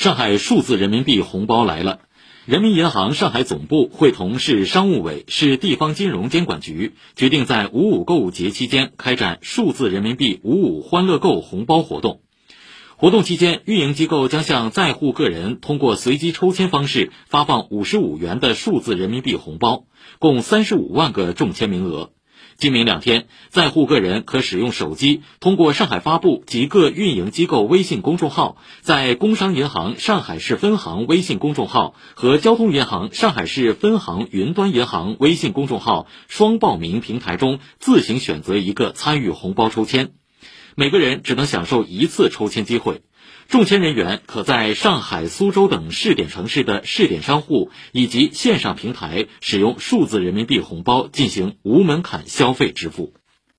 上海数字人民币红包来了！人民银行上海总部会同市商务委、市地方金融监管局，决定在五五购物节期间开展数字人民币五五欢乐购红包活动。活动期间，运营机构将向在沪个人通过随机抽签方式发放五十五元的数字人民币红包，共三十五万个中签名额。今明两天，在沪个人可使用手机，通过上海发布及各运营机构微信公众号，在工商银行上海市分行微信公众号和交通银行上海市分行云端银行微信公众号双报名平台中自行选择一个参与红包抽签，每个人只能享受一次抽签机会。中签人员可在上海、苏州等试点城市的试点商户以及线上平台使用数字人民币红包进行无门槛消费支付。